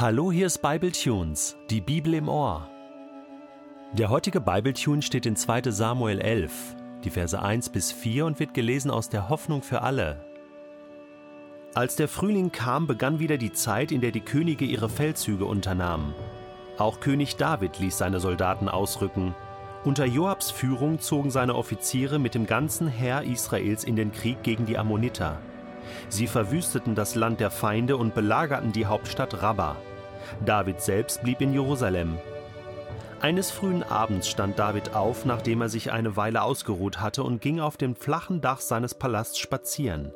Hallo, hier ist Bible Tunes, die Bibel im Ohr. Der heutige Bible Tune steht in 2. Samuel 11, die Verse 1 bis 4 und wird gelesen aus der Hoffnung für alle. Als der Frühling kam, begann wieder die Zeit, in der die Könige ihre Feldzüge unternahmen. Auch König David ließ seine Soldaten ausrücken. Unter Joabs Führung zogen seine Offiziere mit dem ganzen Heer Israels in den Krieg gegen die Ammoniter. Sie verwüsteten das Land der Feinde und belagerten die Hauptstadt Rabba. David selbst blieb in Jerusalem. Eines frühen Abends stand David auf, nachdem er sich eine Weile ausgeruht hatte, und ging auf dem flachen Dach seines Palasts spazieren.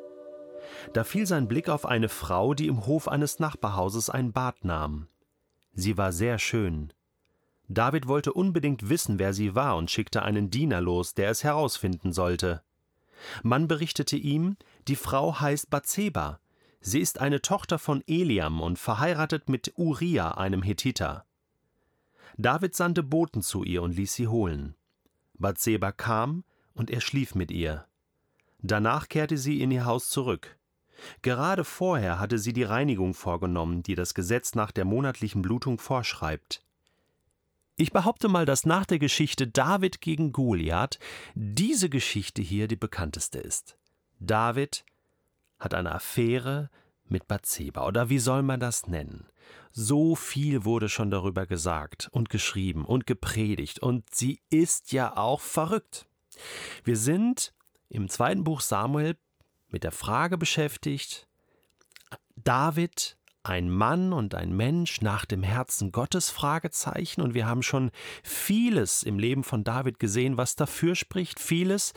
Da fiel sein Blick auf eine Frau, die im Hof eines Nachbarhauses ein Bad nahm. Sie war sehr schön. David wollte unbedingt wissen, wer sie war, und schickte einen Diener los, der es herausfinden sollte. Man berichtete ihm, die Frau heißt Bathseba. Sie ist eine Tochter von Eliam und verheiratet mit Uriah, einem Hethiter. David sandte Boten zu ihr und ließ sie holen. Bathseba kam, und er schlief mit ihr. Danach kehrte sie in ihr Haus zurück. Gerade vorher hatte sie die Reinigung vorgenommen, die das Gesetz nach der monatlichen Blutung vorschreibt. Ich behaupte mal, dass nach der Geschichte David gegen Goliath diese Geschichte hier die bekannteste ist. David hat eine Affäre mit Bathseba, oder wie soll man das nennen? So viel wurde schon darüber gesagt und geschrieben und gepredigt, und sie ist ja auch verrückt. Wir sind im zweiten Buch Samuel mit der Frage beschäftigt, David ein Mann und ein Mensch nach dem Herzen Gottes? Fragezeichen. Und wir haben schon vieles im Leben von David gesehen, was dafür spricht, vieles,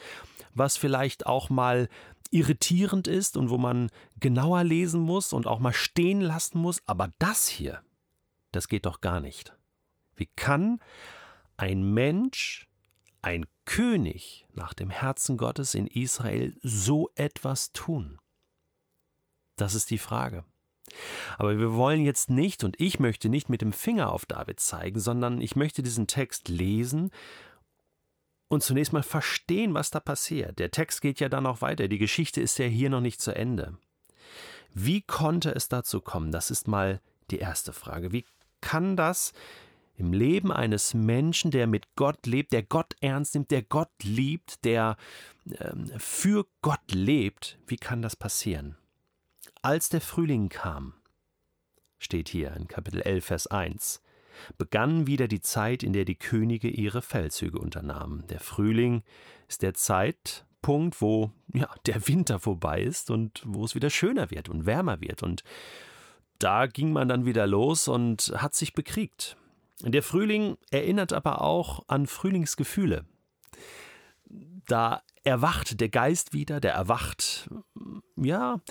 was vielleicht auch mal irritierend ist und wo man genauer lesen muss und auch mal stehen lassen muss, aber das hier, das geht doch gar nicht. Wie kann ein Mensch, ein König nach dem Herzen Gottes in Israel so etwas tun? Das ist die Frage. Aber wir wollen jetzt nicht, und ich möchte nicht mit dem Finger auf David zeigen, sondern ich möchte diesen Text lesen und zunächst mal verstehen, was da passiert. Der Text geht ja dann noch weiter, die Geschichte ist ja hier noch nicht zu Ende. Wie konnte es dazu kommen? Das ist mal die erste Frage. Wie kann das im Leben eines Menschen, der mit Gott lebt, der Gott ernst nimmt, der Gott liebt, der äh, für Gott lebt, wie kann das passieren? Als der Frühling kam, steht hier in Kapitel 11, Vers 1, begann wieder die Zeit, in der die Könige ihre Feldzüge unternahmen. Der Frühling ist der Zeitpunkt, wo ja, der Winter vorbei ist und wo es wieder schöner wird und wärmer wird. Und da ging man dann wieder los und hat sich bekriegt. Der Frühling erinnert aber auch an Frühlingsgefühle. Da erwacht der Geist wieder, der erwacht, ja,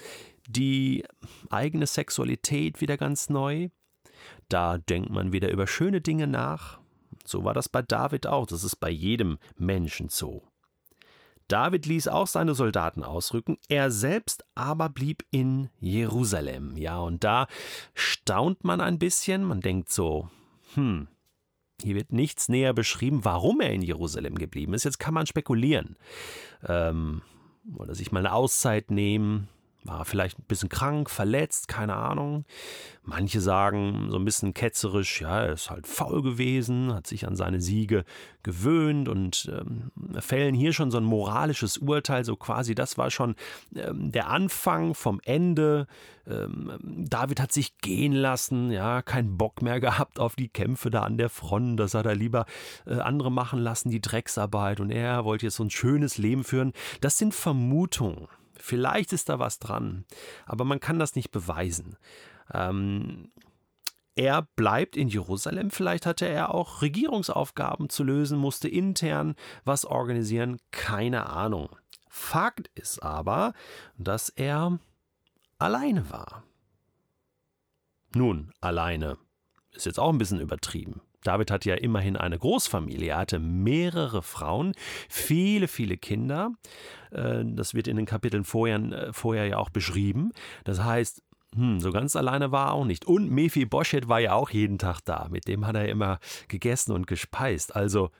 die eigene Sexualität wieder ganz neu. Da denkt man wieder über schöne Dinge nach. So war das bei David auch, das ist bei jedem Menschen so. David ließ auch seine Soldaten ausrücken, er selbst aber blieb in Jerusalem. Ja, und da staunt man ein bisschen, man denkt so, hm, hier wird nichts näher beschrieben, warum er in Jerusalem geblieben ist. Jetzt kann man spekulieren. Ähm, oder sich mal eine Auszeit nehmen, war vielleicht ein bisschen krank, verletzt, keine Ahnung. Manche sagen so ein bisschen ketzerisch, ja, er ist halt faul gewesen, hat sich an seine Siege gewöhnt und ähm, fällen hier schon so ein moralisches Urteil, so quasi, das war schon ähm, der Anfang vom Ende. Ähm, David hat sich gehen lassen, ja, keinen Bock mehr gehabt auf die Kämpfe da an der Front, das hat er lieber äh, andere machen lassen, die Drecksarbeit und er wollte jetzt so ein schönes Leben führen. Das sind Vermutungen. Vielleicht ist da was dran, aber man kann das nicht beweisen. Ähm, er bleibt in Jerusalem, vielleicht hatte er auch Regierungsaufgaben zu lösen, musste intern was organisieren, keine Ahnung. Fakt ist aber, dass er alleine war. Nun, alleine ist jetzt auch ein bisschen übertrieben. David hat ja immerhin eine Großfamilie, er hatte mehrere Frauen, viele, viele Kinder. Äh, das wird in den Kapiteln vorher, äh, vorher ja auch beschrieben. Das heißt, hm, so ganz alleine war er auch nicht. Und Mephi Boschet war ja auch jeden Tag da. Mit dem hat er immer gegessen und gespeist. Also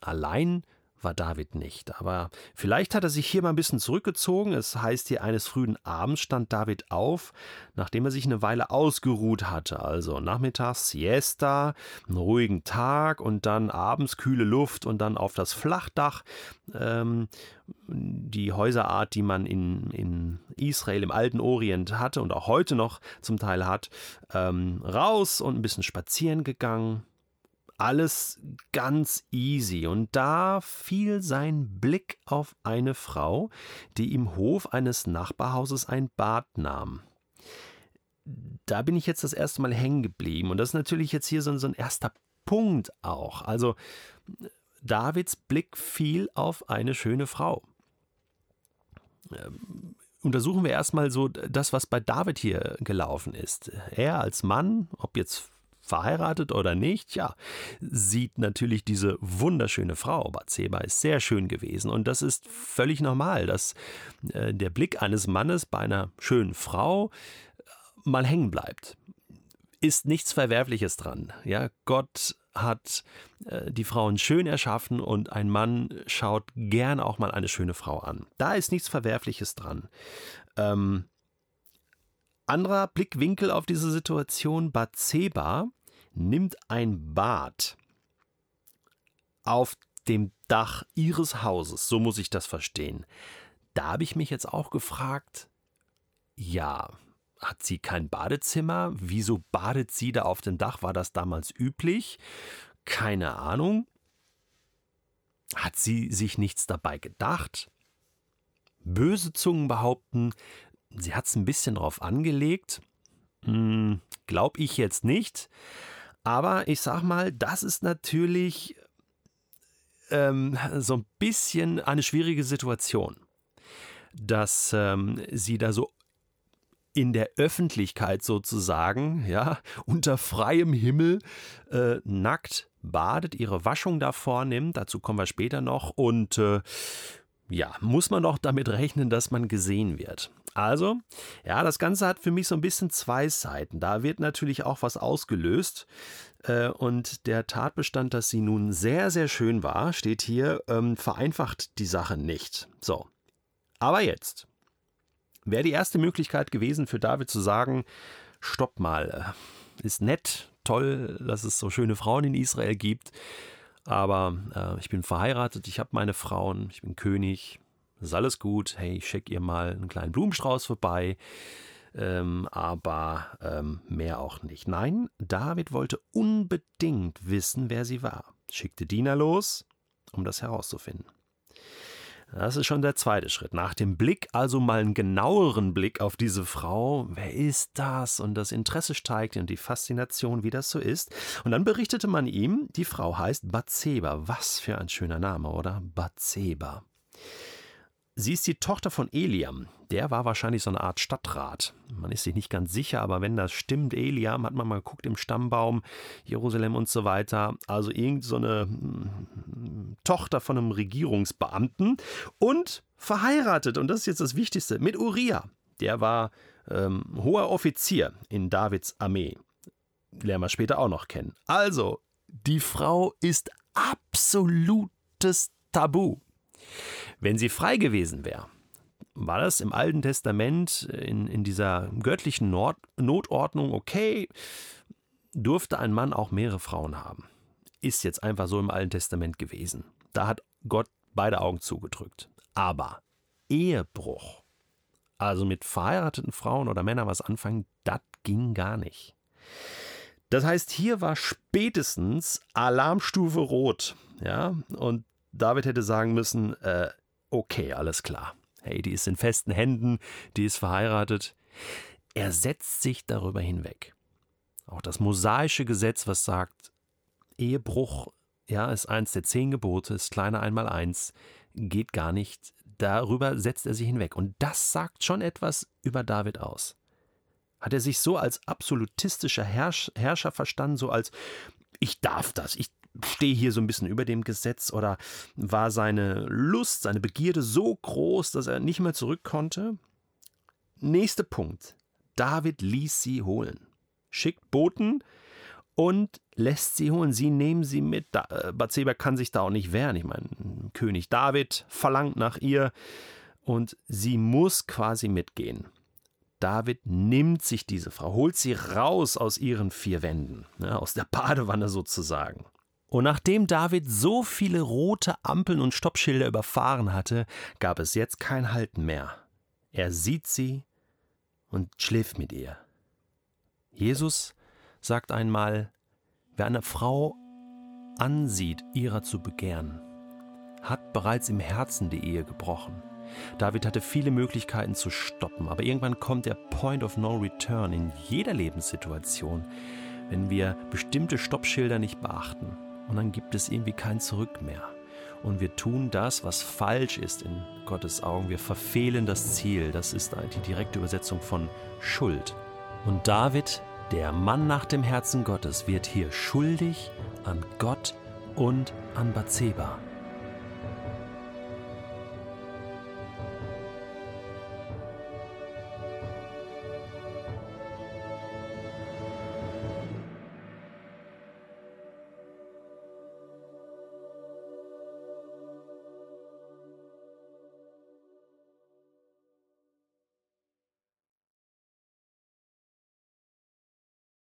allein war David nicht. Aber vielleicht hat er sich hier mal ein bisschen zurückgezogen. Es heißt hier, eines frühen Abends stand David auf, nachdem er sich eine Weile ausgeruht hatte. Also nachmittags Siesta, einen ruhigen Tag und dann abends kühle Luft und dann auf das Flachdach. Ähm, die Häuserart, die man in, in Israel im alten Orient hatte und auch heute noch zum Teil hat, ähm, raus und ein bisschen spazieren gegangen alles ganz easy. Und da fiel sein Blick auf eine Frau, die im Hof eines Nachbarhauses ein Bad nahm. Da bin ich jetzt das erste Mal hängen geblieben. Und das ist natürlich jetzt hier so, so ein erster Punkt auch. Also Davids Blick fiel auf eine schöne Frau. Ähm, untersuchen wir erstmal so das, was bei David hier gelaufen ist. Er als Mann, ob jetzt verheiratet oder nicht, ja, sieht natürlich diese wunderschöne Frau. Bathseba ist sehr schön gewesen und das ist völlig normal, dass äh, der Blick eines Mannes bei einer schönen Frau äh, mal hängen bleibt. Ist nichts Verwerfliches dran. Ja, Gott hat äh, die Frauen schön erschaffen und ein Mann schaut gern auch mal eine schöne Frau an. Da ist nichts Verwerfliches dran. Ähm, anderer Blickwinkel auf diese Situation, Bathseba nimmt ein Bad auf dem Dach ihres Hauses, so muss ich das verstehen. Da habe ich mich jetzt auch gefragt, ja, hat sie kein Badezimmer? Wieso badet sie da auf dem Dach? War das damals üblich? Keine Ahnung. Hat sie sich nichts dabei gedacht? Böse Zungen behaupten, sie hat es ein bisschen drauf angelegt. Hm, glaub ich jetzt nicht. Aber ich sag mal, das ist natürlich ähm, so ein bisschen eine schwierige Situation, dass ähm, sie da so in der Öffentlichkeit sozusagen, ja, unter freiem Himmel äh, nackt badet, ihre Waschung da vornimmt, dazu kommen wir später noch, und äh, ja, muss man doch damit rechnen, dass man gesehen wird. Also, ja, das Ganze hat für mich so ein bisschen zwei Seiten. Da wird natürlich auch was ausgelöst. Äh, und der Tatbestand, dass sie nun sehr, sehr schön war, steht hier, ähm, vereinfacht die Sache nicht. So. Aber jetzt wäre die erste Möglichkeit gewesen für David zu sagen, stopp mal, äh, ist nett, toll, dass es so schöne Frauen in Israel gibt. Aber äh, ich bin verheiratet, ich habe meine Frauen, ich bin König, ist alles gut. Hey, ich schicke ihr mal einen kleinen Blumenstrauß vorbei. Ähm, aber ähm, mehr auch nicht. Nein, David wollte unbedingt wissen, wer sie war. Schickte Diener los, um das herauszufinden. Das ist schon der zweite Schritt. Nach dem Blick, also mal einen genaueren Blick auf diese Frau. Wer ist das? Und das Interesse steigt und die Faszination, wie das so ist. Und dann berichtete man ihm, die Frau heißt Bathseba. Was für ein schöner Name, oder? Bathseba. Sie ist die Tochter von Eliam. Der war wahrscheinlich so eine Art Stadtrat. Man ist sich nicht ganz sicher, aber wenn das stimmt, Eliam, hat man mal geguckt im Stammbaum, Jerusalem und so weiter. Also irgend so eine hm, Tochter von einem Regierungsbeamten und verheiratet. Und das ist jetzt das Wichtigste mit Uriah. Der war ähm, hoher Offizier in Davids Armee. Lernen wir später auch noch kennen. Also, die Frau ist absolutes Tabu. Wenn sie frei gewesen wäre, war das im Alten Testament in, in dieser göttlichen Nord Notordnung okay, durfte ein Mann auch mehrere Frauen haben. Ist jetzt einfach so im Alten Testament gewesen. Da hat Gott beide Augen zugedrückt. Aber Ehebruch, also mit verheirateten Frauen oder Männern was anfangen, das ging gar nicht. Das heißt, hier war spätestens Alarmstufe rot. Ja, und David hätte sagen müssen, äh, okay, alles klar. Hey, die ist in festen Händen, die ist verheiratet. Er setzt sich darüber hinweg. Auch das mosaische Gesetz, was sagt, Ehebruch, ja, ist eins der zehn Gebote, ist kleiner einmal eins, geht gar nicht. Darüber setzt er sich hinweg. Und das sagt schon etwas über David aus. Hat er sich so als absolutistischer Herrscher verstanden, so als ich darf das, ich stehe hier so ein bisschen über dem Gesetz oder war seine Lust, seine Begierde so groß, dass er nicht mehr zurück konnte? Nächster Punkt. David ließ sie holen, schickt Boten und lässt sie holen, sie nehmen sie mit. Äh, Bathseba kann sich da auch nicht wehren. Ich meine, König David verlangt nach ihr und sie muss quasi mitgehen. David nimmt sich diese Frau, holt sie raus aus ihren vier Wänden, ne, aus der Badewanne sozusagen. Und nachdem David so viele rote Ampeln und Stoppschilder überfahren hatte, gab es jetzt kein Halten mehr. Er sieht sie und schläft mit ihr. Jesus sagt einmal, wer eine Frau ansieht, ihrer zu begehren, hat bereits im Herzen die Ehe gebrochen. David hatte viele Möglichkeiten zu stoppen, aber irgendwann kommt der Point of No Return in jeder Lebenssituation, wenn wir bestimmte Stoppschilder nicht beachten. Und dann gibt es irgendwie kein Zurück mehr. Und wir tun das, was falsch ist in Gottes Augen. Wir verfehlen das Ziel. Das ist die direkte Übersetzung von Schuld. Und David, der Mann nach dem Herzen Gottes, wird hier schuldig an Gott und an Bathseba.